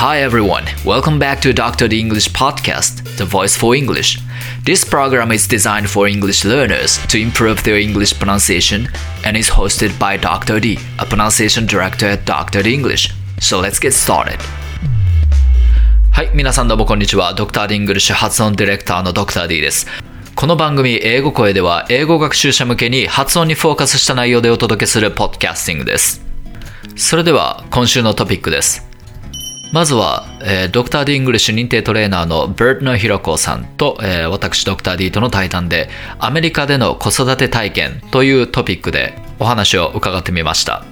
Hi everyone, welcome back to Dr. D English Podcast, the voice for English. This program is designed for English learners to improve their English pronunciation and is hosted by Dr. D, a pronunciation director at Dr. D English. So let's get started. はい、皆さんどうもこんにちは。Dr. D English 発音ディレクターの Dr. D です。この番組英語声では英語学習者向けに発音にフォーカスした内容でお届けするポッドキャスティングです。それでは今週のトピックです。 まずは、えー、ドクター D イングリッシュ認定トレーナーのバートナー・ヒロコさんと、えー私ドクター D との対談でアメリカでの子育て体験というトピックでお話を伺ってみました。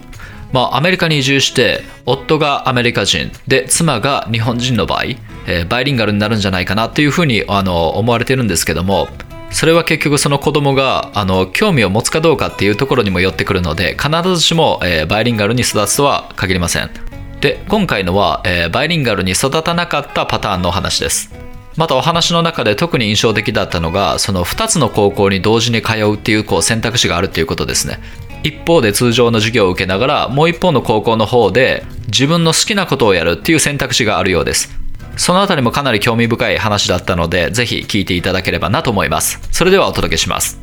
まあ、アメリカに移住して夫がアメリカ人で妻が日本人の場合、えーバイリンガルになるんじゃないかなというふうにあの思われてるんですけどもそれは結局その子供があの興味を持つかどうかっていうところにも寄ってくるので必ずしも、えーバイリンガルに育つとは限りませんで今回のは、えーバイリンガルに育たなかったパターンのお話です。またお話の中で特に印象的だったのがその2つの高校に同時に通うっていうこう選択肢があるっていうことですね。一方で通常の授業を受けながらもう一方の高校の方で自分の好きなことをやるっていう選択肢があるようです。そのあたりもかなり興味深い話だったのでぜひ聞いていただければなと思います。それではお届けします。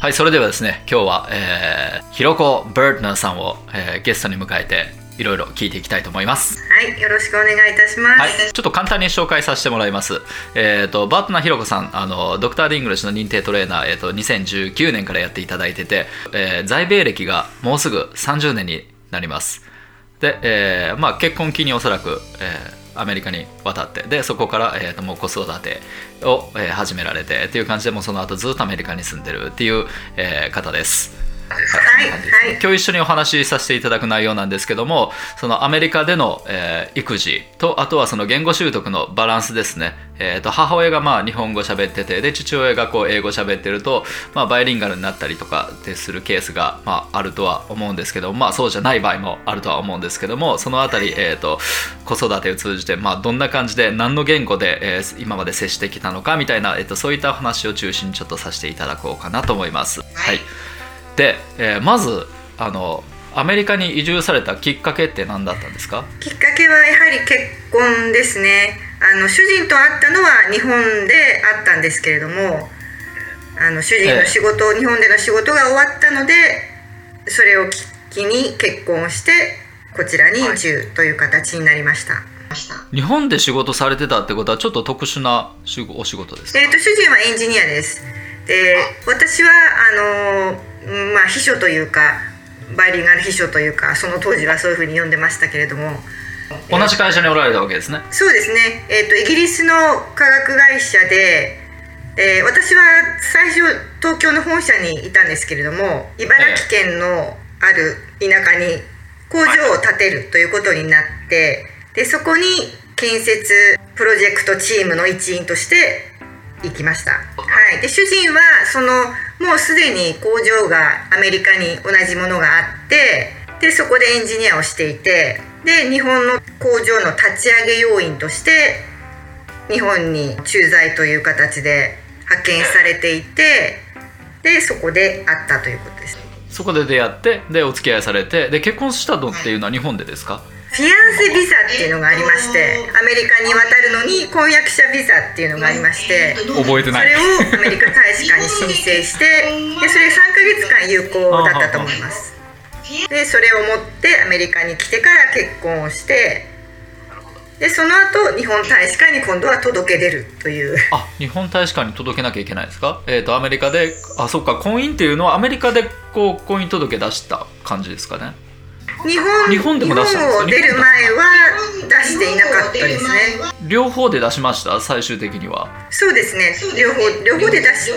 はいそれではですね今日は、えー、ひろこバートナーさんを、えーゲストに迎えていろいろ聞いていきたいと思いますはい、よろしくお願いいたします。はい、ちょっと簡単に紹介させてもらいます。えっ、と、バートナーひろこさん、あの、ドクター D イングリッシュの認定トレーナー、えっ、と、2019年からやっていただいてて、えー在米歴がもうすぐ30年になります。で、えーまあ、結婚を機におそらく、えーアメリカに渡ってでそこから、えー、ともう子育てを、えー始められてっていう感じでもうその後ずっとアメリカに住んでるっていう、えー方です。はい、はい、今日一緒にお話しさせていただく内容なんですけどもそのアメリカでの、えー育児とあとはその言語習得のバランスですね、えー、と母親がまあ日本語喋っててで父親がこう英語喋ってると、まあ、バイリンガルになったりとかでするケースが、まあ、あるとは思うんですけどまあそうじゃない場合もあるとは思うんですけどもそのあたり、えー、と子育てを通じて、まあ、どんな感じで何の言語で、えー今まで接してきたのかみたいな、えー、とそういった話を中心にちょっとさせていただこうかなと思います。はいで、えーまずあのアメリカに移住されたきっかけって何だったんですか？きっかけはやはり結婚ですね。あの主人と会ったのは日本であったんですけれども、あの主人の仕事、日本での仕事が終わったので、それをき機に結婚してこちらに移住という形になりました。日本で仕事されてたってことはちょっと特殊なお仕事ですか？えー、と主人はエンジニアです。で私はあのうんまあ秘書というかバイリンガル秘書というかその当時はそういうふうに呼んでましたけれども。同じ会社におられたわけですね。そうですね、えー、とイギリスの化学会社でで私は最初東京の本社にいたんですけれども茨城県のある田舎に工場を建てるということになってでそこに建設プロジェクトチームの一員として行きました、はい、で主人はそのもうすでに工場がアメリカに同じものがあってでそこでエンジニアをしていてで日本の工場の立ち上げ要員として日本に駐在という形で派遣されていてでそこで会ったということです。そこで出会ってでお付き合いされてで結婚したのっていうのは日本でですか？フィアンセビザっていうのがありましてアメリカに渡るのに婚約者ビザっていうのがありまして覚えてない。それをアメリカ大使館に申請してでそれ3ヶ月間有効だったと思います。でそれを持ってアメリカに来てから結婚をしてでその後日本大使館に今度は届け出るという。あ日本大使館に届けなきゃいけないですか？えっ、とアメリカであそっか婚姻っていうのはアメリカでこう婚姻届出した感じですかね日本日本でも出したんですか？出る前は出していなかったですね。両方で出しました？最終的には。そうですね。両方両方で出しあ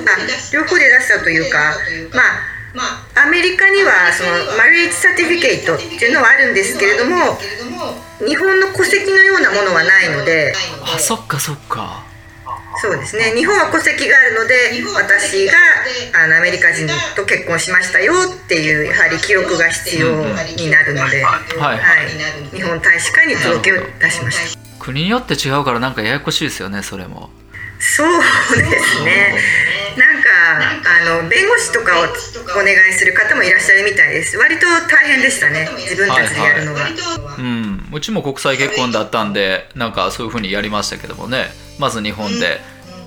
両方で出したというかまあアメリカにはそのマリエージサティフィケイトっていうのはあるんですけれども日本の戸籍のようなものはないので。あそっかそっかそうですね。日本は戸籍があるので私があのアメリカ人と結婚しましたよっていうやはり記録が必要になるので、はい。日本大使館に届けを出しました。国によって違うからなんかややこしいですよねそれも。そうですね。なんかあの弁護士とかをお願いする方もいらっしゃるみたいです。割と大変でしたね自分たちでやるのが、うん。うちも国際結婚だったんでなんかそういうふうにやりましたけどもねまず日本で、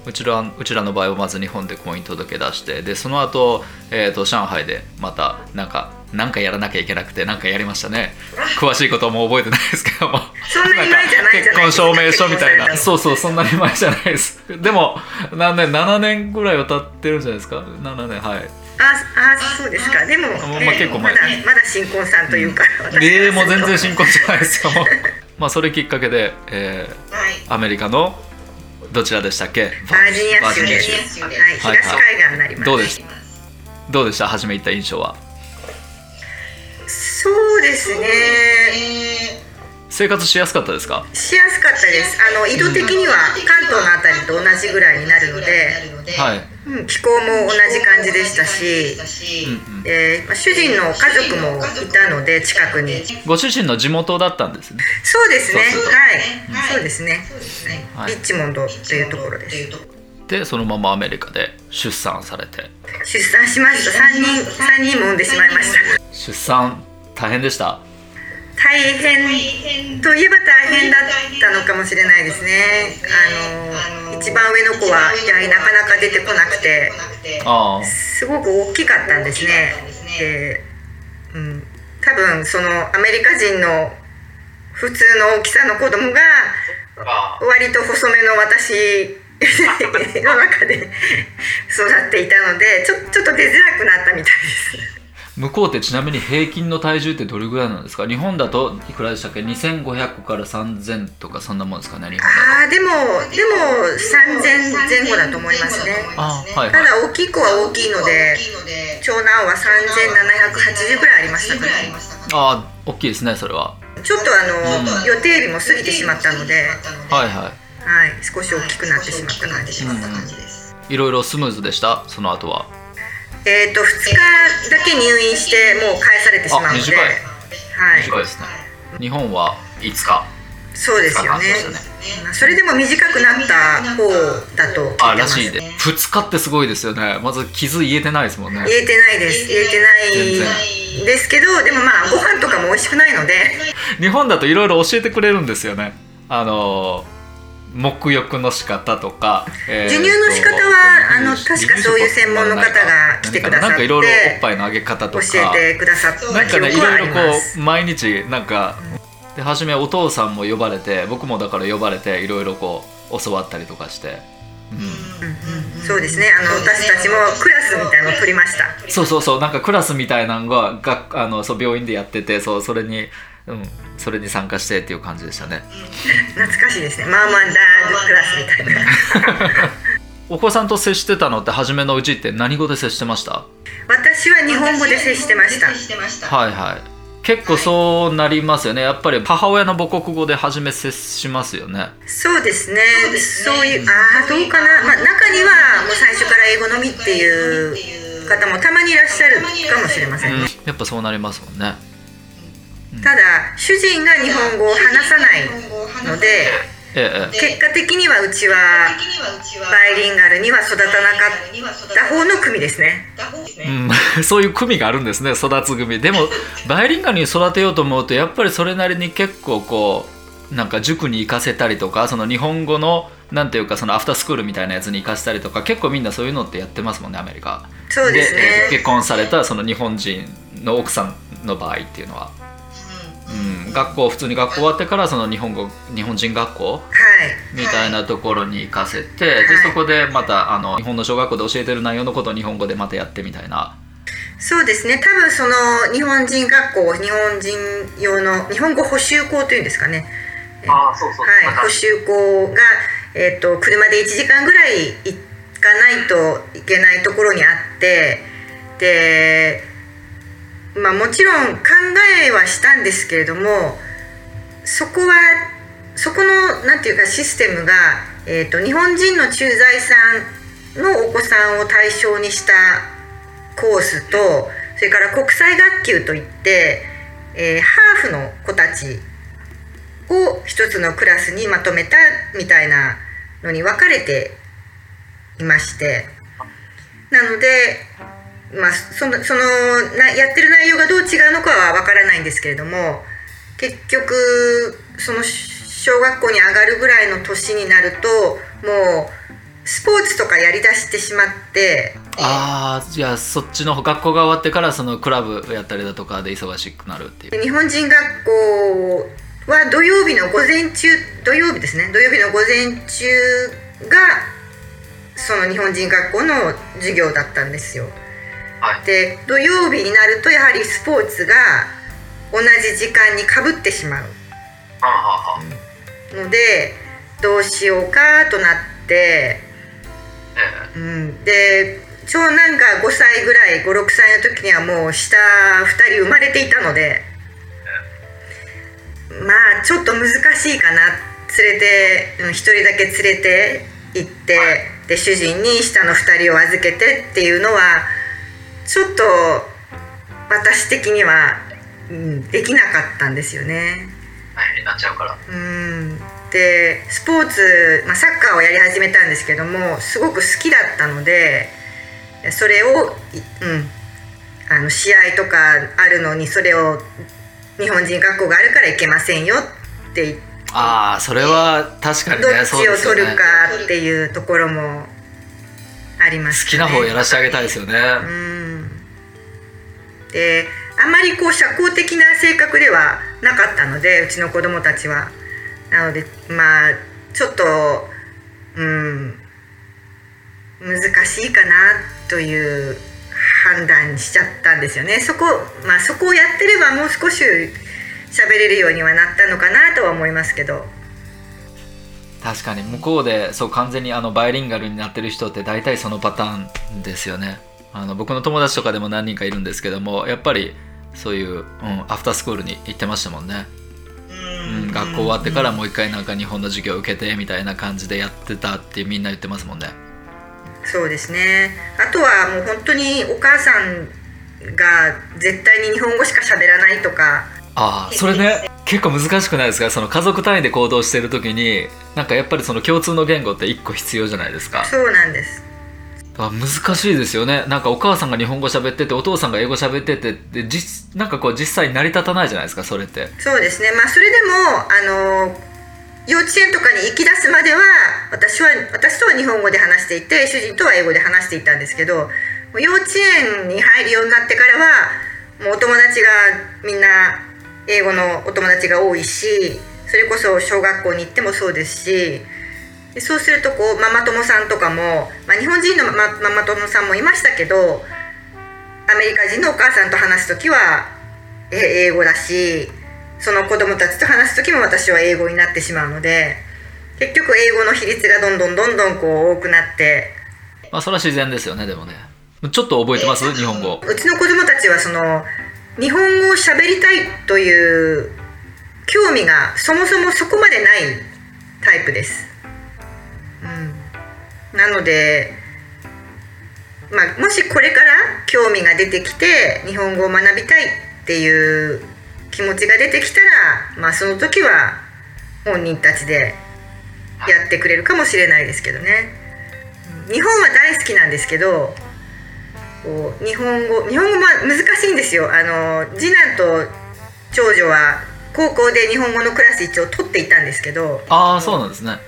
うちらうちらの場合はまず日本で婚姻届出してでその後、えー、と上海でまたなんかなんかやらなきゃいけなくてなんかやりましたね。詳しいことも覚えてないですけども。そんなに前じゃない結婚証明書みたいな。そうそうそんなに前じゃないです。でも何年7年ぐらいは経ってるんじゃないですか？7年はい。ああそうですか。でも、まあね結構前。まだまだ新婚さんというか、私ええもう全然新新婚じゃないですよ まあそれきっかけで、えーはい。アメリカのどちらでしたっけ？バージニア州です、はい、はい東海岸になります、どうでした？どうでした？初め行った印象は？そうですね。生活しやすかったですか？しやすかったです。あの緯度的には関東のあたりと同じぐらいになるので、はいうん、気候も同じ感じでしたし、うんうん。でまあ主人の家族もいたので近くに。ご主人の地元だったんですね。そうですね。そうそう。はい、そうですね、は、はい。いリッチモンドというところです。でそのままアメリカで出産されて。出産しました。3人三人も産んでしまいました。出産大変でした大変といえば大変だったのかもしれないですね。あの一番上の子はいやなかなか出てこなくて。すごく大きかったんですね。で、うん、多分そのアメリカ人の普通の大きさの子供が割と細めの私 の中で 育っていたのでちょちょっと出づらくなったみたいです向こうってちなみに平均の体重ってどれぐらいなんですか？日本だといくらでしたっけ？2500から3000とかそんなもんですかね日本ああでもでも3000前後だと思いますね。あはいたはい。だ大きい子は大きいので長男は3780ぐらいありましたからああ大きいですねそれは。ちょっとあの、予定日も過ぎてしまったので、はいははい、少し大きくなってしまった感じです、いいろいろスムーズでした？その後はえっ、と2日だけ入院してもう返されてしまうので。あ短い。はい。短いですね。日本は5日。そうですよね。そうですまあそれでも短くなった方だと聞いてます。あらしいで。2日ってすごいですよね。まず傷言えてないですもんね。言えてないです。言えてないですけどでもまあご飯とかも美味しくないので。日本だといろいろ教えてくれるんですよね。あの沐浴の仕方とか、えーと授乳の仕方はあの確かそういう専門の方が来てくださってなんかいろいろおっぱいのあげ方と教かえてくださったなんかねいろいろこう毎日なんかで初めお父さんも呼ばれて僕もだから呼ばれていろいろこう教わったりとかして、うん、そうですね。あの私たちもクラスみたいのを取りました。そうそうそう。なんかクラスみたいなのががあのそう病院でやっててそうそれに、うん、それに参加してっていう感じでしたね。懐かしいですね。マーマンダークラスみたいな。お子さんと接してたのって初めのうちって何語で接してました？私は日本語で接してました。はいはい。結構そうなりますよね。やっぱり母親の母国語で初め接しますよね。そうですね。そういうああどうかな、まあ、中にはもう最初から英語のみっていう方もたまにいらっしゃるかもしれませんね、やっぱそうなりますもんねただ主人が日本語を話さないのでえええ。結果的にはうちはバイリンガルには育たなかった方の組ですね。えうん、そういう組があるんですね。育つ組。でも バイリンガルに育てようと思うとやっぱりそれなりに結構こうなんか塾に行かせたりとかその日本語のなんていうかそのアフタースクールみたいなやつに行かせたりとか結構みんなそういうのってやってますもんねアメリカ。そうですね。え結婚されたその日本人の奥さんの場合っていうのは、うん、学校普通に学校終わってからその日本語日本人学校はい。みたいなところに行かせて、でそこでまたあの日本の小学校で教えてる内容のことを日本語でまたやってみたいな。そうですね。多分その日本人学校日本人用の日本語補習校というんですかね。ああ、そうそう。はい、補習校が、えー、と車で1時間ぐらい行かないといけないところにあってで、まあ、もちろん考えはしたんですけれどもそこはそこのなんていうかシステムが、えー、と日本人の駐在さんのお子さんを対象にしたコースとそれから国際学級といって、えーハーフの子たちを一つのクラスにまとめたみたいなのに分かれていましてなので、まあ、そのそのなやってる内容がどう違うのかは分からないんですけれども結局その小学校に上がるぐらいの年になるともうスポーツとかやりだしてしまってああじゃあそっちの学校が終わってからそのクラブやったりだとかで忙しくなるっていう日本人学校は土曜日の午前中土曜日ですね土曜日の午前中がその日本人学校の授業だったんですよ。はい。で土曜日になるとやはりスポーツが同じ時間にかぶってしまう。のでどうしようかとなって、えうん、で長男が5歳ぐらい56歳の時にはもう下2人生まれていたのでまあちょっと難しいかな。連れて、うん、1人だけ連れて行ってで主人に下の2人を預けてっていうのはちょっと私的には、うん、できなかったんですよね。大変になっちゃうから。うん。でスポーツ、まあ、サッカーをやり始めたんですけどもすごく好きだったのでそれを、いうん、あの試合とかあるのにそれを日本人学校があるから行けませんよって言ってああそれは確かにどっねそうちを取るかっていうところもありましたね。好きな方をやらせてあげたいですよね、うんであんまりこう社交的な性格ではなかったのでうちの子供たちは。なのでまあちょっとうん難しいかなという判断しちゃったんですよね。そこまあそこをやってればもう少し喋れるようにはなったのかなとは思いますけど。確かに向こうでそう完全にあのバイリンガルになってる人って大体そのパターンですよね。あの僕の友達とかでも何人かいるんですけどもやっぱりそういう、うん、アフタースクールに行ってましたもんね、うん、学校終わってからもう一回なんか日本の授業を受けてみたいな感じでやってたってみんな言ってますもんね。そうですね。あとはもう本当にお母さんが絶対に日本語しか喋らないとか。ああそれね結構難しくないですか？その家族単位で行動してる時になんかやっぱりその共通の言語って一個必要じゃないですか。そうなんですあ難しいですよね。なんかお母さんが日本語喋っててお父さんが英語喋っててで実なんかこう実際成り立たないじゃないですかそれって。そうですね。まあそれでもあの幼稚園とかに行き出すまでは私は私とは日本語で話していて主人とは英語で話していたんですけど幼稚園に入るようになってからはもうお友達がみんな英語のお友達が多いしそれこそ小学校に行ってもそうですしでそうするとこうママ友さんとかも、まあ、日本人のマママ友さんもいましたけどアメリカ人のお母さんと話す時はえ英語だしその子供たちと話す時も私は英語になってしまうので結局英語の比率がどんどんどんどんこう多くなって。まあそれは自然ですよねでもね。ちょっと覚えてます？日本語。うちの子供たちはその日本語を喋りたいという興味がそもそもそこまでないタイプです。うん、なので、まあ、もしこれから興味が出てきて日本語を学びたいっていう気持ちが出てきたら、まあ、その時は本人たちでやってくれるかもしれないですけどね。日本は大好きなんですけどこう日本語日本語は難しいんですよ。あの次男と長女は高校で日本語のクラス一応取っていたんですけど。ああそうなんですね。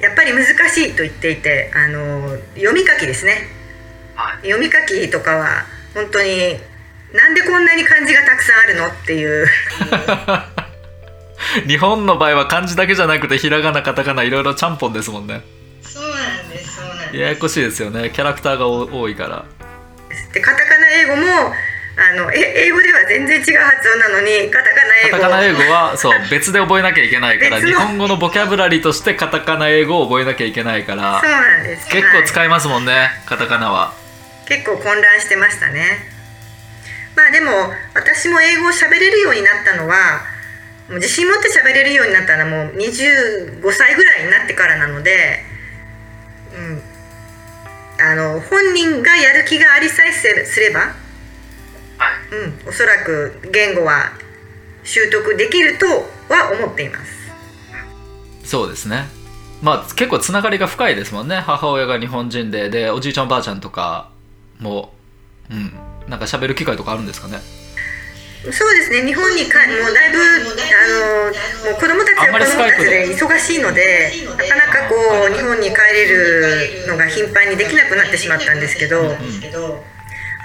やっぱり難しいと言っていてあの読み書きですね。はい。読み書きとかは本当になんでこんなに漢字がたくさんあるのっていう。日本の場合は漢字だけじゃなくてひらがなカタカナいろいろちゃんぽんですもんね。そうなんですそうなんややこしいですよね。キャラクターが多多いから。でカタカナ英語もあのえ英語では全然違う発音なのにカタカナ英語。カタカナ英語はそう 別で覚えなきゃいけないから日本語のボキャブラリーとしてカタカナ英語を覚えなきゃいけないからそうなんです。結構はい使いますもんね、カタカナは。結構混乱してましたね。まあでも私も英語を喋れるようになったのはもう自信持って喋れるようになったのはもう25歳ぐらいになってからなので、うん、あの本人がやる気がありさえすれば、はいうん、おそらく言語は習得できるとは思っています。そうですね。まあ結構つながりが深いですもんね。母親が日本人ででおじいちゃんおばあちゃんとかもうんなんか喋る機会とかあるんですかね。そうですね。日本にかもうだいぶあのもう子供たちは子供たちで忙しいのでなかなかこう日本に帰れるのが頻繁にできなくなってしまったんですけど、まあ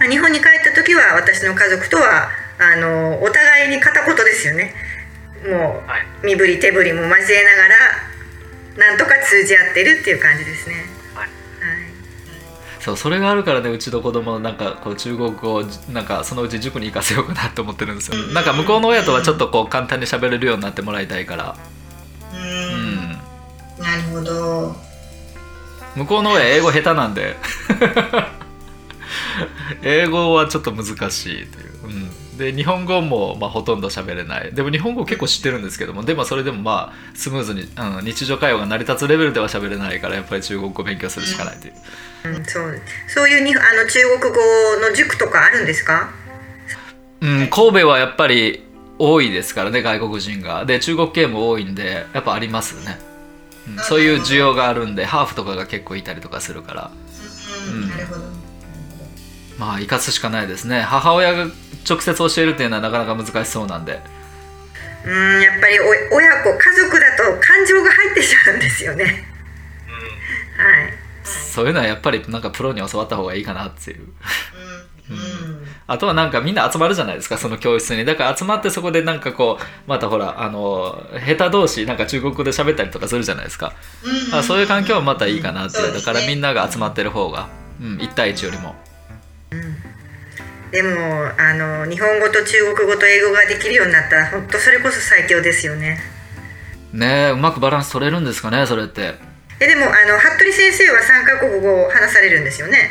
日本に帰った時は私の家族とはあのお互いに片言ですよね。もはい。う身振り手振りも交えながらなんとか通じ合ってるっていう感じですね。はい。はい。そうそれがあるからねうちの子供なんかこう中国語をなんかそのうち塾に行かせようかなって思ってるんですよ。なんか向こうの親とはちょっとこう簡単に喋れるようになってもらいたいから。うん。なるほど。向こうの親英語下手なんで英語はちょっと難しいという、うん、で日本語もまあほとんど喋れない。でも日本語結構知ってるんですけども。でもそれでもまあスムーズに、うん、日常会話が成り立つレベルでは喋れないからやっぱり中国語を勉強するしかないという。うん、そうそういうにあの中国語の塾とかあるんですか？うん、神戸はやっぱり多いですからね外国人が。で中国系も多いんでやっぱありますね、うん、そういう需要があるんでハーフとかが結構いたりとかするから。うんなるほどまあ生かすしかないですね。母親が直接教えるっていうのはなかなか難しそうなんで。うんやっぱりお親子家族だと感情が入ってしまうんですよね。はい。そういうのはやっぱりなんかプロに教わった方がいいかなっていう。うん。あとはなんかみんな集まるじゃないですかその教室に。だから集まってそこでなんかこうまたほらあの下手同士なんか中国語で喋ったりとかするじゃないですか。あそういう環境はまたいいかなっていう。だからみんなが集まってる方が、うん、1対1よりもでもあの日本語と中国語と英語ができるようになったら本当それこそ最強ですよね。ねえうまくバランス取れるんですかねそれって。えでもあの服部先生は3カ国語を話されるんですよね。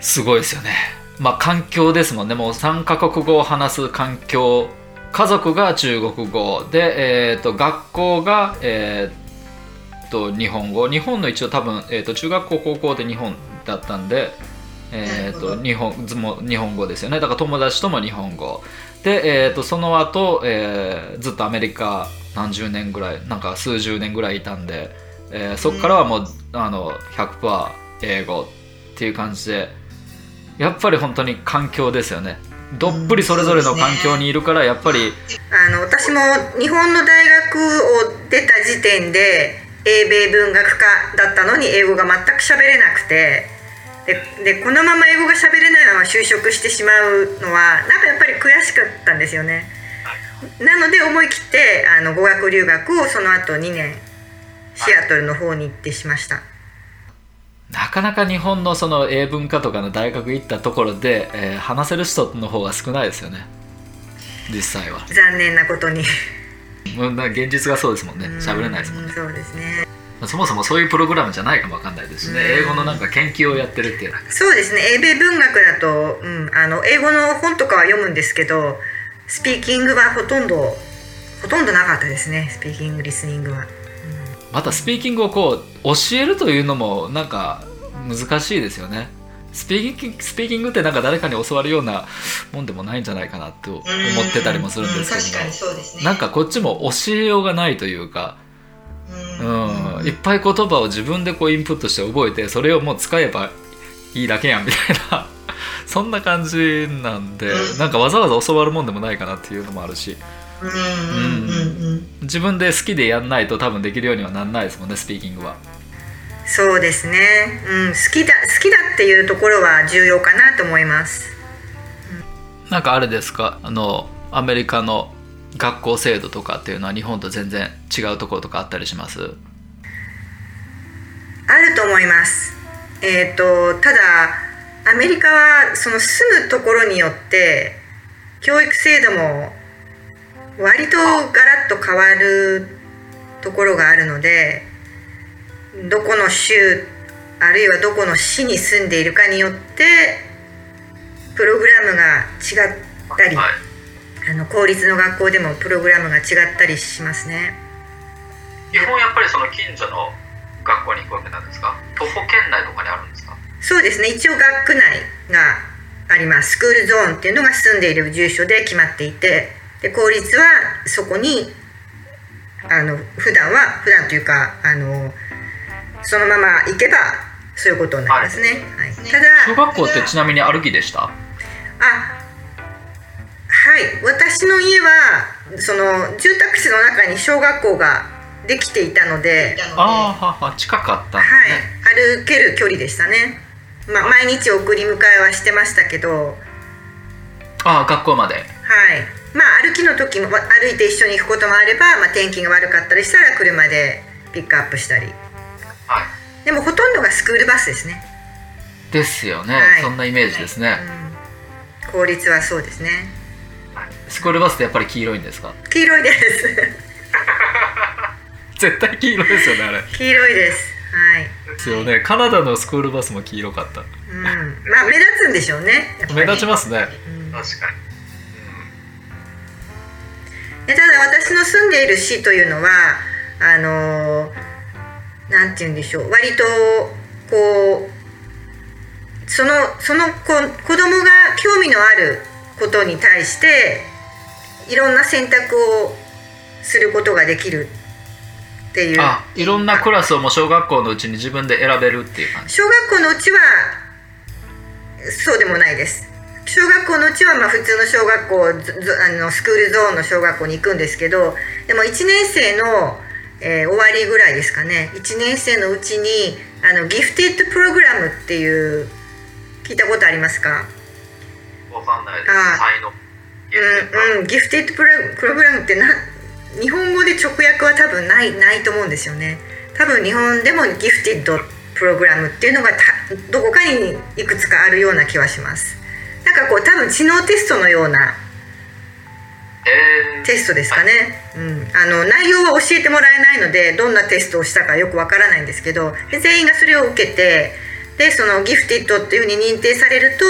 すごいですよね。まあ環境ですもんね。もう3カ国語を話す環境。家族が中国語で、えー、と学校が、えー、と日本語。日本の一応多分、えー、と中学校高校で日本だったんで、えー、と日本日本語ですよね。だから友達とも日本語。で、えー、とその後、えーずっとアメリカ何十年ぐらいなんか数十年ぐらいいたんで、えーそこからはもうあの100%英語っていう感じでやっぱり本当に環境ですよね。どっぷりそれぞれの環境にいるからやっぱりあの私も日本の大学を出た時点で英米文学科だったのに英語が全く喋れなくてででこのまま英語が喋れないまま就職してしまうのはなんかやっぱり悔しかったんですよね。なので思い切ってあの語学留学をその後2年シアトルの方に行ってしました。なかなか日本のその英文化とかの大学行ったところで、えー話せる人の方が少ないですよね。実際は。残念なことに。現実がそうですもんね。喋れないですもんね。うんそうですねそもそもそういうプログラムじゃないかもわかんないですしね。うん。英語のなんか研究をやってるっていうそうですね。英米文学だと、うん、あの英語の本とかは読むんですけどスピーキングはほとんどほとんどなかったですね。スピーキングリスニングは。またスピーキングをこう教えるというのもなんか難しいですよね。スピーキングスピーキングってなんか誰かに教わるようなもんでもないんじゃないかなと思ってたりもするんですけども。そうですなんかこっちも教えようがないというか、うん、いっぱい言葉を自分でこうインプットして覚えてそれをもう使えばいいだけやん。みたいなそん。な感じなん。でなん。かわざわざ教わるもん。でもないかなっていうのもあるしうん。うん。うん。自分で好きでやん。ないと多分できるようにはなん。ないですもん。ねスピーキングは。そうですね、うん、好きだ好きだっていうところは重要かなと思いますなん。かあれですかあのアメリカの学校制度とかっていうのは日本と全然違うところとかあったりします？あると思います。えっ、とただアメリカはその住むところによって教育制度も割とガラッと変わるところがあるのでどこの州あるいはどこの市に住んでいるかによってプログラムが違ったり、はい。あの公立の学校でもプログラムが違ったりしますね。基本やっぱりその近所の学校に行くわけなんですか？徒歩圏内とかにあるんですか？そうですね。一応学区内があります。スクールゾーンっていうのが住んでいる住所で決まっていてで公立はそこにあの普段は普段というかあのそのまま行けばそういうことになりますね、はい。ただ小学校ってちなみに歩きでした？あはい。私の家はその住宅地の中に小学校ができていたのでああはは近かったんですはい。ね、歩ける距離でしたね、まあ、毎日送り迎えはしてましたけど。ああ学校まで。はい。まあ歩きの時もわ歩いて一緒に行くこともあれば、まあ、天気が悪かったりしたら車でピックアップしたり。はい。でもほとんどがスクールバスですね、ですよね、はい。そんなイメージですね、うん、効率はそうですねスクールバスってやっぱり黄色いんですか？黄色いです。絶対黄色ですよねあれ。黄色いです。はい。ですよね。カナダのスクールバスも黄色かった。うん、まあ目立つんでしょうね。目立ちますね。うん。確かに。でただ私の住んでいる市というのはあのーなんて言うんでしょう。割とこうそのその子子供が興味のあることに対していろんな選択をすることができるっていう。あいろんなクラスをもう小学校のうちに自分で選べるっていう感じ。小学校のうちはそうでもないです。小学校のうちはまあ普通の小学校あのスクールゾーンの小学校に行くんですけどでも1年生の、えー終わりぐらいですかね。1年生のうちにあのギフテッドプログラムっていう聞いたことありますか？わかんないです。あうんうん。ギフテッドプログラムってな日本語で直訳は多分ないないと思うんですよね。多分日本でもギフテッドプログラムっていうのがたどこかにいくつかあるような気はします。なんかこう多分知能テストのようなえー。テストですかね、うん、あの内容は教えてもらえないのでどんなテストをしたかよくわからないんですけどで全員がそれを受けてでそのギフティッドっていうふうに認定されると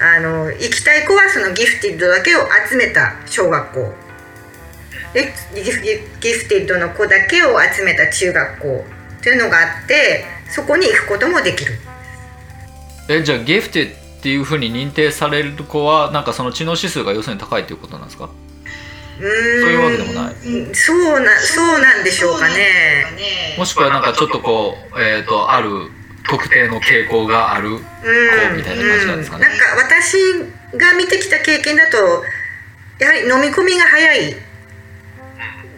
あの行きたい子はそのギフティッドだけを集めた小学校。でギフギギフティッドの子だけを集めた中学校。というのがあってそこに行くこともできる。えじゃあギフテっていうふうに認定される子はなんかその知能指数が要するに高いということなんですか？うーんそういうわけでもない。うん。そうなそうなんでしょうかね。もしくはなんかちょっとこうえっ、とある特定の傾向があるうん。みたいな感じなんですかね。うん。なんか私が見てきた経験だとやはり飲み込みが早い。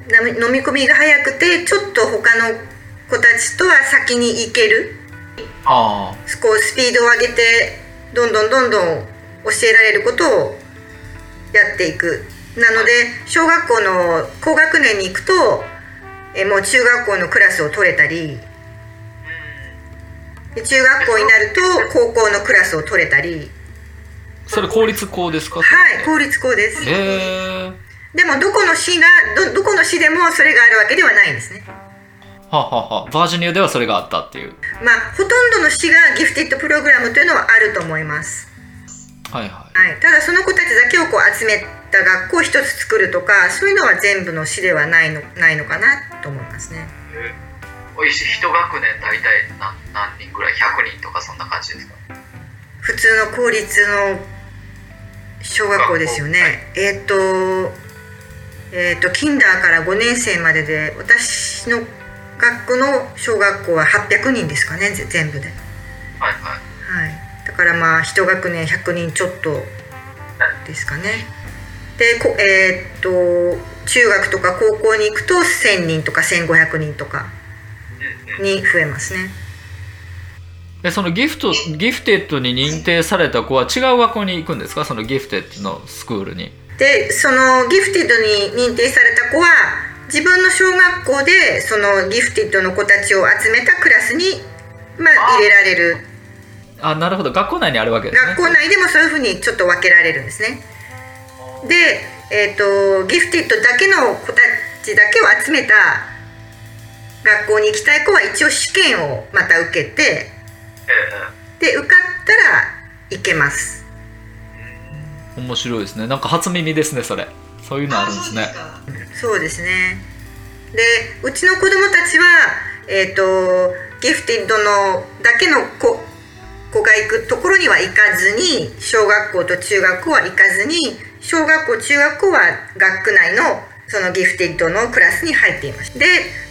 飲み込みが早くてちょっと他の子たちとは先に行ける。ああ。こうスピードを上げてどんどんどんどん教えられることをやっていく。なので小学校の高学年に行くとえもう中学校のクラスを取れたりで中学校になると高校のクラスを取れたり。それ公立校ですか？はい公立校です。へえでもどこの市がどどこの市でもそれがあるわけではないんですね。はあはあはあ。バージニアではそれがあったっていう。まあほとんどの市がギフテッドプログラムというのはあると思います。はいははい、ただその子たちだけをこう集めた学校を一つ作るとかそういうのは全部の市ではないのないのかなと思いますね。えー。おいし一学年大体何何人ぐらい？100人とかそんな感じですか？普通の公立の小学校ですよね。えっ、とえっ、とキンダーから5年生までで私の学区の小学校は800人ですかねぜ全部で。はいはいはい、だからまあ一学年100人ちょっとですかね。でこえーっと中学とか高校に行くと1,000人とか1,500人とかに増えますね。でそのギフトギフテッドに認定された子は違う学校に行くんですか？そのギフテッドのスクールに。でそのギフテッドに認定された子は自分の小学校でそのギフテッドの子たちを集めたクラスに、まあ、入れられる。あなるほど。学校内にあるわけですね。学校内でもそういうふうにちょっと分けられるんですね。で、えー、とギフテッドだけの子たちだけを集めた学校に行きたい子は一応試験をまた受けてえで受かったら行けます。面白いですねなんか初耳ですねそれそういうのあるんですねそうですね。でうちの子供たちは、えー、とギフテッドのだけの子子が行くところには行かずに小学校と中学校は行かずに小学校中学校は学区内のそのギフテッドのクラスに入っています。で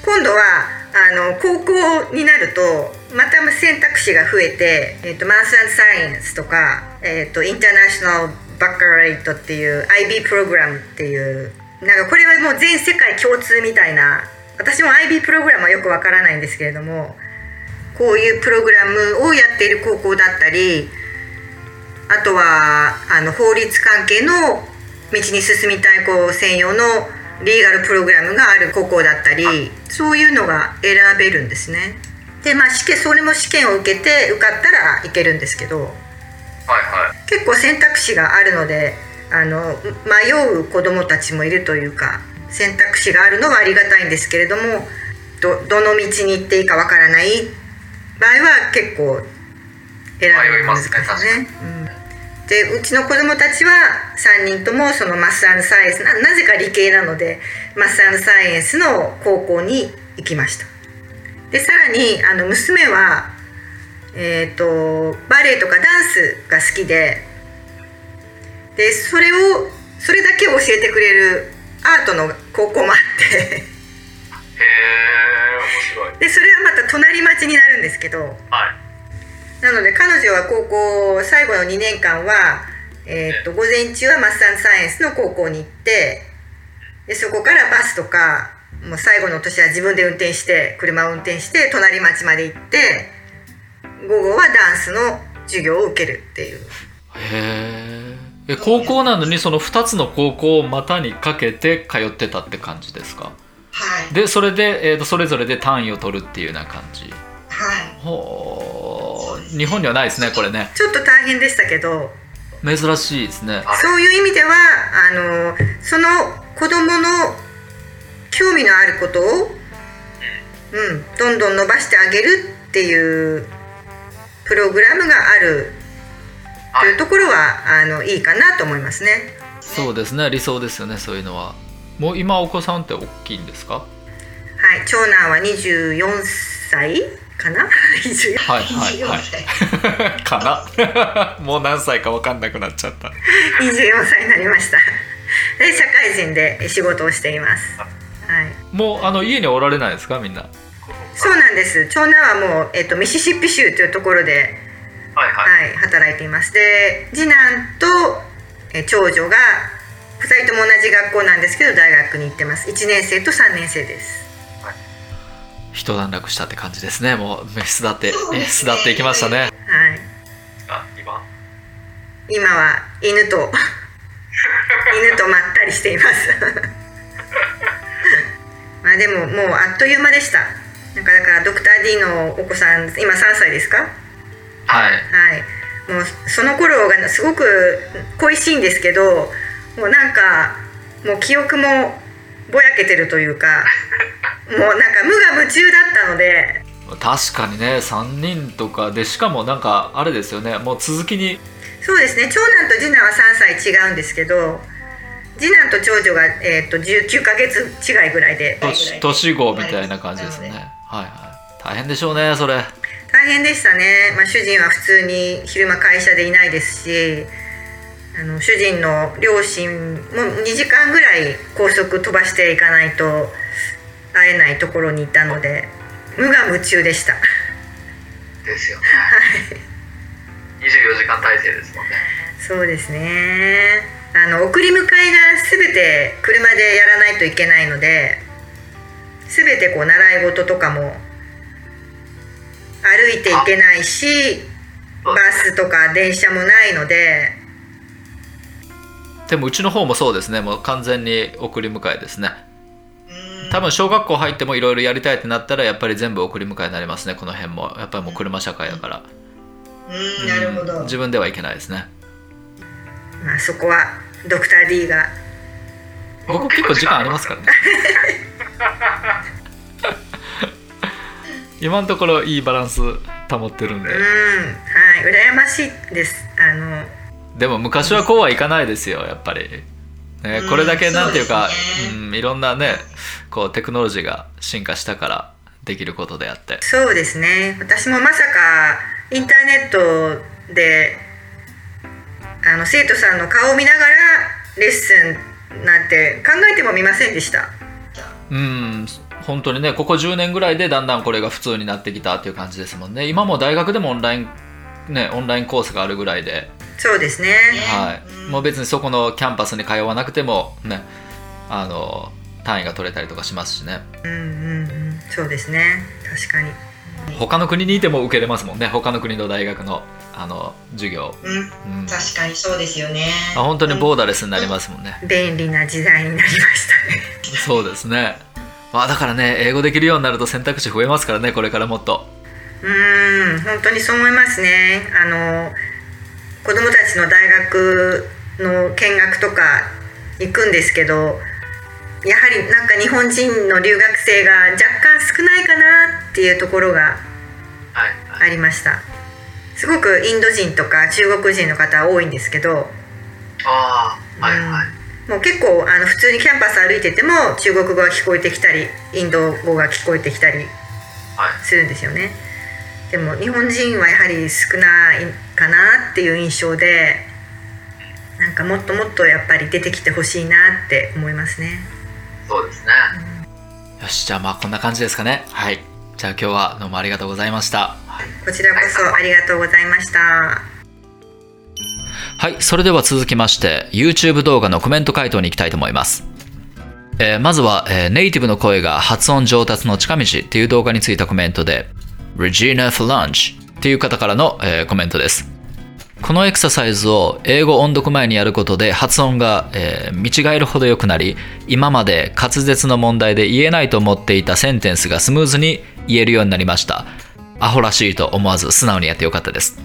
今度はあの高校になるとまた選択肢が増えて、えー、とマースサイエンスとか、えー、とインターナショナルバッカラレイトっていう IB プログラムっていうなんかこれはもう全世界共通みたいな私も IB プログラムはよくわからないんですけれどもこういうプログラムをやっている高校だったりあとはあの法律関係の道に進みたい子専用のリーガルプログラムがある高校だったりそういうのが選べるんですね。でまあ試験それも試験を受けて受かったらいけるんですけど。はいはい。結構選択肢があるのであの迷う子どもたちもいるというか選択肢があるのはありがたいんですけれどもどどの道に行っていいかわからない場合は結構選ぶのが難しいですね。うんでうちの子供たちは3人ともそのマスサイエンスななぜか理系なのでマスサイエンスの高校に行きました。でさらにあの娘は、えー、とバレエとかダンスが好きででそれをそれだけを教えてくれるアートの高校もあって。へえ面白い。でそれはまた隣町になるんですけどはいなので彼女は高校最後の2年間は、えー、と午前中はマッサンサイエンスの高校に行ってでそこからバスとかもう最後の年は自分で運転して車を運転して隣町まで行って午後はダンスの授業を受けるっていう。へええ高校なのにその2つの高校を股にかけて通ってたって感じですか？はい。でそれで、えーとそれぞれで単位を取るっていうような感じ。はい。ほう日本にはないですねこれね。ちょっと大変でしたけど。珍しいですね。そういう意味ではあのその子供の興味のあることを、うん、どんどん伸ばしてあげるっていうプログラムがあるというところはあのいいかなと思いますね。そうですね理想ですよねそういうのは。もう今お子さんって大きいんですか？はい、長男は24歳かな？24はいはい。は24歳い かな？もう何歳か分かんなくなっちゃった。24歳になりました。で社会人で仕事をしています。はい。もうあの家におられないですかみんな？そうなんです。長男はもう、えっと、ミシシッピ州というところではいはい。はい、働いています。で次男とえ長女が2人とも同じ学校なんですけど大学に行ってます。1年生と3年生です一段落したって感じですね。もう巣立ってえ巣立っていきましたね。はい。あ今？今は犬と 犬とまったりしています。まあでももうあっという間でした。なんかだからドクター D のお子さん今3歳ですか？はい。はい、もうその頃がすごく恋しいんですけどもうなんかもう記憶もぼやけてるというかもうなんか無我夢中だったので。確かにね3人とかでしかもなんかあれですよね。もう続きに。そうですね。長男と次男は3歳違うんですけど次男と長女が、えー、と19ヶ月違いぐらいで。年年子みたいな感じですね。はいはい。大変でしょうねそれ。大変でしたね、まあ、主人は普通に昼間会社でいないですしあの主人の両親も2時間ぐらい高速飛ばしていかないと会えないところにいたので無我夢中でした。ですよね。24時間体制ですもんね。そうですね。あの送り迎えが全て車でやらないといけないので全てこう習い事とかも歩いていけないしバスとか電車もないのででもうちの方もそうですね。もう完全に送り迎えですね。多分小学校入ってもいろいろやりたいってなったらやっぱり全部送り迎えになりますね。この辺も。やっぱりもう車社会だから。うん。なるほど、自分では行けないですね。まあ、そこはドクター D が。僕結構時間ありますからね。今のところいいバランス保ってるんで。うん。はい。羨ましいです。あのでも昔はこうはいかないですよやっぱり、ね、これだけなんていうか、うんいろんなねこうテクノロジーが進化したからできることであって。そうですね。私もまさかインターネットであの生徒さんの顔を見ながらレッスンなんて考えてもみませんでした。うん本当にねここ10年ぐらいでだんだんこれが普通になってきたっていう感じですもんね。今も大学でもオンラインねオンラインコースがあるぐらいでそうですね。はい、もう別にそこのキャンパスに通わなくてもねあの単位が取れたりとかしますしね。うんうんうん。そうですね。確かに。他の国にいても受けれますもんね。他の国の大学のあの授業、うん、うん。確かにそうですよね。あ本当にボーダーレスになりますもんね、便利な時代になりましたね。そうですね。まあだからね英語できるようになると選択肢増えますからねこれからもっと。うーん。本当にそう思いますね。あの子供たちの大学の見学とか行くんですけどやはりなんか日本人の留学生が若干少ないかなっていうところがはいはい。ありました。すごくインド人とか中国人の方多いんですけどああはいはい。もう結構あの普通にキャンパス歩いてても中国語が聞こえてきたりインド語が聞こえてきたりはい。するんですよね。でも日本人はやはり少ないかなっていう印象でなんかもっともっとやっぱり出てきてほしいなって思いますね。そうですね。よしじゃあまあこんな感じですかね。はい。じゃあ今日はどうもありがとうございました。こちらこそありがとうございました。はい、それでは続きまして YouTube 動画のコメント回答に行きたいと思います。えーまずは、えーネイティブの声が発音上達の近道っていう動画についたコメントで Regina for lunch っていう方からの、えーコメントです。このエクササイズを英語音読前にやることで発音が、えー見違えるほど良くなり今まで滑舌の問題で言えないと思っていたセンテンスがスムーズに言えるようになりました。アホらしいと思わず素直にやってよかったです。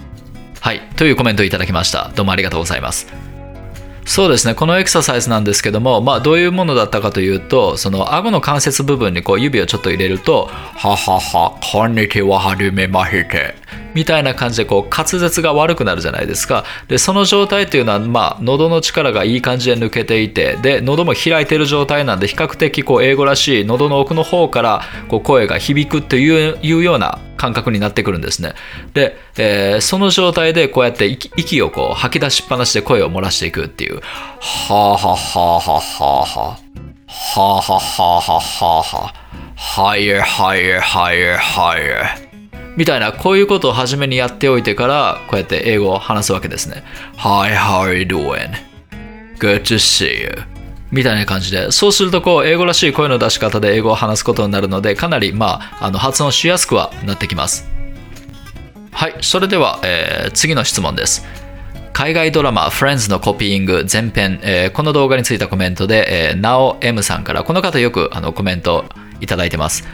はい、というコメントをいただきました。どうもありがとうございます。そうですね、このエクササイズなんですけども、まあ、どういうものだったかというと、その顎の関節部分にこう指をちょっと入れると、ははは、こんにちは、はじめまして。みたいな感じでこう滑舌が悪くなるじゃないですか。で、その状態っていうのは、まあ、喉の力がいい感じで抜けていて、で、喉も開いてる状態なんで、比較的こう英語らしい喉の奥の方からこう声が響くっていういうような感覚になってくるんですね。で、えーその状態でこうやって息をこう吐き出しっぱなしで声を漏らしていくっていう。はあはあはあはあはあはあ。はあはあはあはあはあ。higher, higher, higher, higher. みたいな、こういうことを初めにやっておいてから、こうやって英語を話すわけですね。Hi, how are you doing? Good to see you. みたいな感じで、そうするとこう、英語らしい声の出し方で英語を話すことになるので、かなり、まあ、あの発音しやすくはなってきます。はい、それでは、えー次の質問です。海外ドラマ Friends のコピーイング前編、えーこの動画についたコメントで、えー、なお M さんから、この方よくあのコメントいただいてます。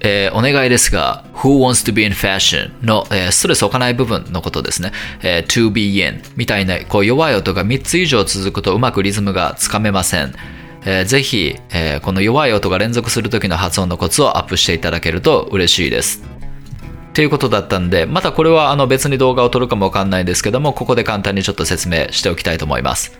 えーお願いですが、Who wants to be in fashion? の、えーストレス置かない部分のことですね。えー to be in みたいなこう弱い音が3つ以上続くとうまくリズムがつかめません。えーぜひ、えーこの弱い音が連続する時の発音のコツをアップしていただけると嬉しいです。っていうことだったんで、またこれはあの別に動画を撮るかもわかんないですけども、ここで簡単にちょっと説明しておきたいと思います。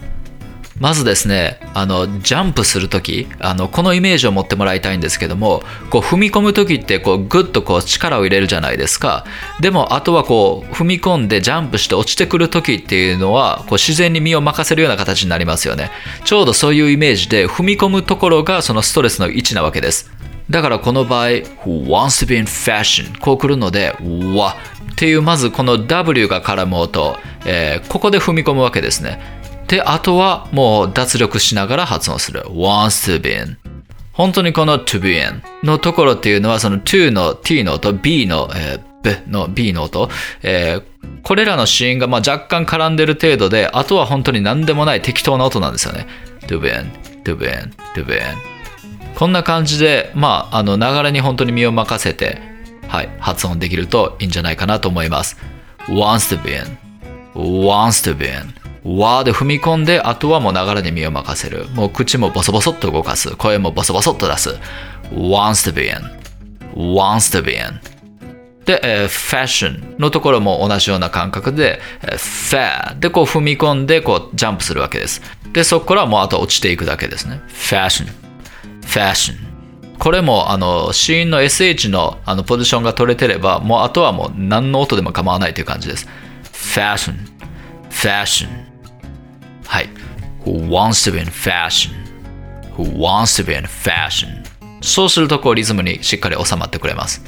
まずですね、あの、ジャンプするとき、あの、このイメージを持ってもらいたいんですけども、こう、踏み込むときって、こう、ぐっとこう、力を入れるじゃないですか。でも、あとはこう、踏み込んでジャンプして落ちてくるときっていうのは、こう、自然に身を任せるような形になりますよね。ちょうどそういうイメージで、踏み込むところがそのストレスの位置なわけです。だからこの場合、who wants to be in fashion こう来るので、わっていうまずこの W が絡む音、えーここで踏み込むわけですね。で、あとはもう脱力しながら発音する。wants to be in 本当にこの to be in のところっていうのはその to の t の音、b の、えー、b の b の音、えーこれらの子音がまあ若干絡んでる程度で、あとは本当に何でもない適当な音なんですよね。to be in, to be in, to be in こんな感じで、まあ、あの流れに本当に身を任せて、はい、発音できるといいんじゃないかなと思います。wants to be in, wants to be in, わーで踏み込んで、あとはもう流れに身を任せる。もう口もボソボソっと動かす。声もボソボソっと出す。wants to be in, wants to be in. で、えー、ファッションのところも同じような感覚で、えー、ファーでこう踏み込んでこうジャンプするわけです。で、そこからもうあと落ちていくだけですね。ファッション。ファッション。これもあの子音の SH のあのポジションが取れてれば、もうあとはもう何の音でも構わないという感じです。ファはい。Who wants to be in fashion? Who wants to be in fashion? そうするとこうリズムにしっかり収まってくれます。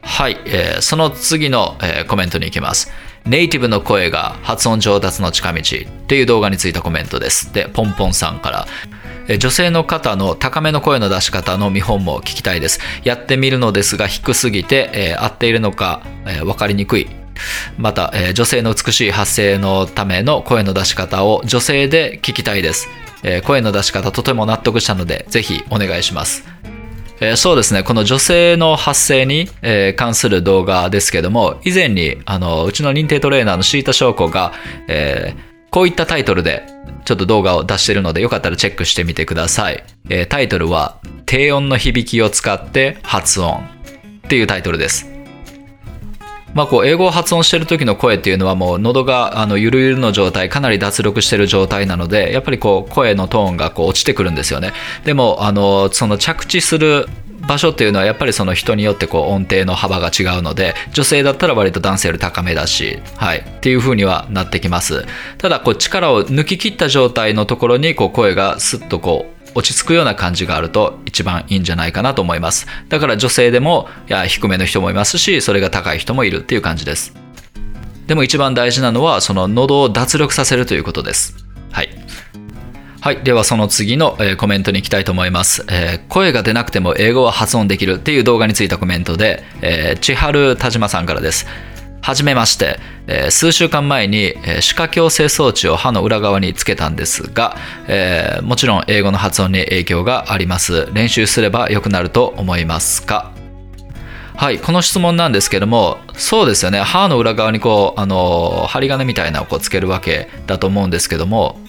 はい、えーその次の、えーコメントに行きます。ネイティブの声が発音上達の近道っていう動画についたコメントです。で、ポンポンさんから。女性の方の高めの声の出し方の見本も聞きたいです。やってみるのですが低すぎて、えー合っているのか、えー分かりにくい。また、えー女性の美しい発声のための声の出し方を女性で聞きたいです。えー声の出し方とても納得したので、ぜひお願いします。えーそうですね、この女性の発声に、えー関する動画ですけども、以前にあのうちの認定トレーナーのシータ翔子が、えーこういったタイトルでちょっと動画を出しているので、よかったらチェックしてみてください。えータイトルは、低音の響きを使って発音っていうタイトルです。まあ、こう英語を発音してる時の声っていうのはもう喉があのゆるゆるの状態かなり脱力してる状態なのでやっぱりこう声のトーンがこう落ちてくるんですよね。でもあのその着地する場所っていうのはやっぱりその人によってこう音程の幅が違うので女性だったら割と男性より高めだし、はい、っていう風にはなってきます。ただこう力を抜き切った状態のところにこう声がスッとこう落ち着くような感じがあると一番いいんじゃないかなと思います。だから女性でも低めの人もいますしそれが高い人もいるっていう感じです。でも一番大事なのはその喉を脱力させるということです。はい。はい。では、その次の、コメントに行きたいと思います、えー声が出なくても英語は発音できるっていう動画についたコメントで、えー千春田島さんからです。はじめまして、えー数週間前に、えー歯科矯正装置を歯の裏側につけたんですが、えーもちろん英語の発音に影響があります。練習すれば良くなると思いますか？はい、この質問なんですけども、そうですよね、歯の裏側にこう、あの、針金みたいなのをこうつけるわけだと思うんですけども、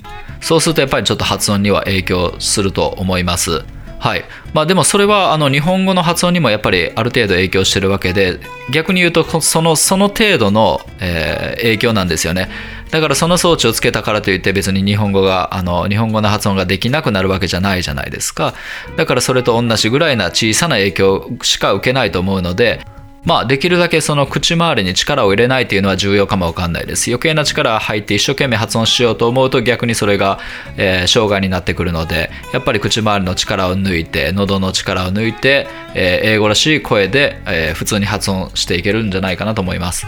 そうするとやっぱりちょっと発音には影響すると思います。はい。まあでもそれはあの日本語の発音にもやっぱりある程度影響してるわけで、逆に言うとそのその程度の、えー影響なんですよね。だからその装置をつけたからといって別に日本語があの日本語の発音ができなくなるわけじゃないじゃないですか。だからそれと同じぐらいな小さな影響しか受けないと思うので、まあできるだけその口周りに力を入れないっていうのは重要かもわかんないです。余計な力が入って一生懸命発音しようと思うと逆にそれが、えー障害になってくるので、やっぱり口周りの力を抜いて、喉の力を抜いて、えー英語らしい声で、えー普通に発音していけるんじゃないかなと思います。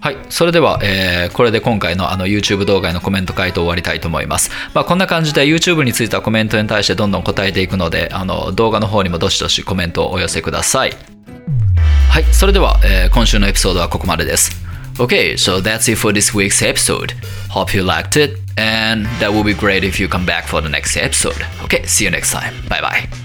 はい。それでは、えーこれで今回のあの YouTube 動画へのコメント回答終わりたいと思います。まあ、こんな感じで YouTube についてはコメントに対してどんどん答えていくので、あの動画の方にもどしどしコメントをお寄せください。はい。それでは、えー今週のエピソードはここまでです。Okay, so that's it for this week's episode. Hope you liked it, and that would be great if you come back for the next episode. Okay, see you next time. Bye bye.